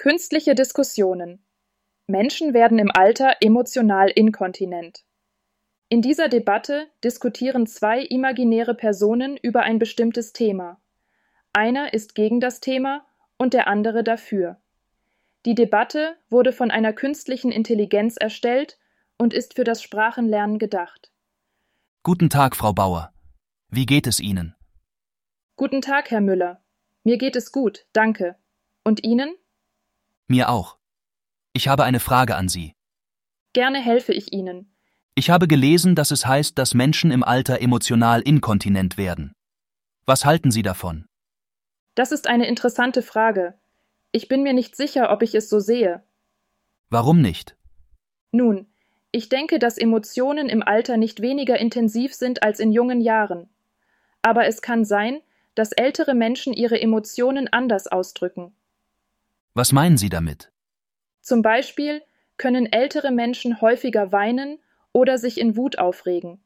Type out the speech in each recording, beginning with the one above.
Künstliche Diskussionen. Menschen werden im Alter emotional inkontinent. In dieser Debatte diskutieren zwei imaginäre Personen über ein bestimmtes Thema. Einer ist gegen das Thema und der andere dafür. Die Debatte wurde von einer künstlichen Intelligenz erstellt und ist für das Sprachenlernen gedacht. Guten Tag, Frau Bauer. Wie geht es Ihnen? Guten Tag, Herr Müller. Mir geht es gut, danke. Und Ihnen? Mir auch. Ich habe eine Frage an Sie. Gerne helfe ich Ihnen. Ich habe gelesen, dass es heißt, dass Menschen im Alter emotional inkontinent werden. Was halten Sie davon? Das ist eine interessante Frage. Ich bin mir nicht sicher, ob ich es so sehe. Warum nicht? Nun, ich denke, dass Emotionen im Alter nicht weniger intensiv sind als in jungen Jahren. Aber es kann sein, dass ältere Menschen ihre Emotionen anders ausdrücken. Was meinen Sie damit? Zum Beispiel können ältere Menschen häufiger weinen oder sich in Wut aufregen.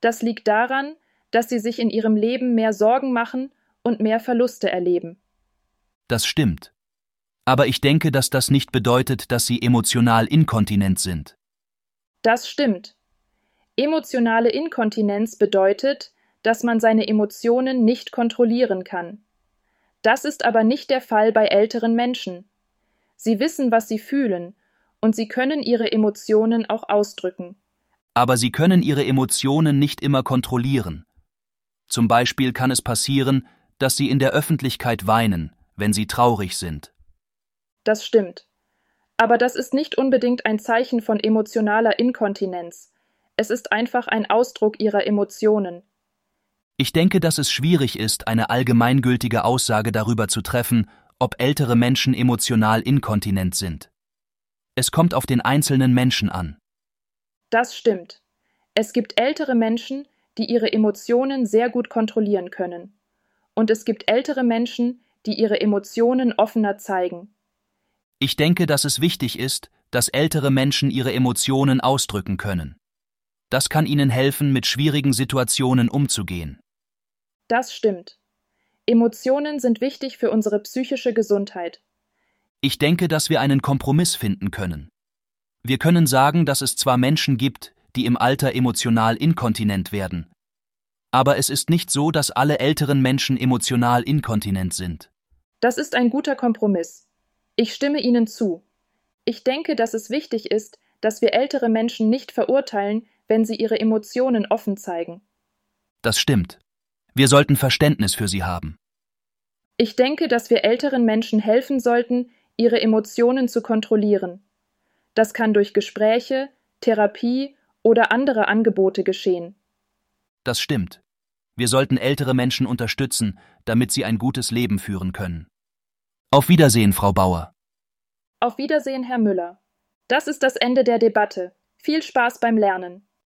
Das liegt daran, dass sie sich in ihrem Leben mehr Sorgen machen und mehr Verluste erleben. Das stimmt. Aber ich denke, dass das nicht bedeutet, dass sie emotional inkontinent sind. Das stimmt. Emotionale Inkontinenz bedeutet, dass man seine Emotionen nicht kontrollieren kann. Das ist aber nicht der Fall bei älteren Menschen. Sie wissen, was sie fühlen, und sie können ihre Emotionen auch ausdrücken. Aber sie können ihre Emotionen nicht immer kontrollieren. Zum Beispiel kann es passieren, dass sie in der Öffentlichkeit weinen, wenn sie traurig sind. Das stimmt. Aber das ist nicht unbedingt ein Zeichen von emotionaler Inkontinenz. Es ist einfach ein Ausdruck ihrer Emotionen. Ich denke, dass es schwierig ist, eine allgemeingültige Aussage darüber zu treffen, ob ältere Menschen emotional inkontinent sind. Es kommt auf den einzelnen Menschen an. Das stimmt. Es gibt ältere Menschen, die ihre Emotionen sehr gut kontrollieren können. Und es gibt ältere Menschen, die ihre Emotionen offener zeigen. Ich denke, dass es wichtig ist, dass ältere Menschen ihre Emotionen ausdrücken können. Das kann ihnen helfen, mit schwierigen Situationen umzugehen. Das stimmt. Emotionen sind wichtig für unsere psychische Gesundheit. Ich denke, dass wir einen Kompromiss finden können. Wir können sagen, dass es zwar Menschen gibt, die im Alter emotional inkontinent werden, aber es ist nicht so, dass alle älteren Menschen emotional inkontinent sind. Das ist ein guter Kompromiss. Ich stimme Ihnen zu. Ich denke, dass es wichtig ist, dass wir ältere Menschen nicht verurteilen, wenn sie ihre Emotionen offen zeigen. Das stimmt. Wir sollten Verständnis für sie haben. Ich denke, dass wir älteren Menschen helfen sollten, ihre Emotionen zu kontrollieren. Das kann durch Gespräche, Therapie oder andere Angebote geschehen. Das stimmt. Wir sollten ältere Menschen unterstützen, damit sie ein gutes Leben führen können. Auf Wiedersehen, Frau Bauer. Auf Wiedersehen, Herr Müller. Das ist das Ende der Debatte. Viel Spaß beim Lernen.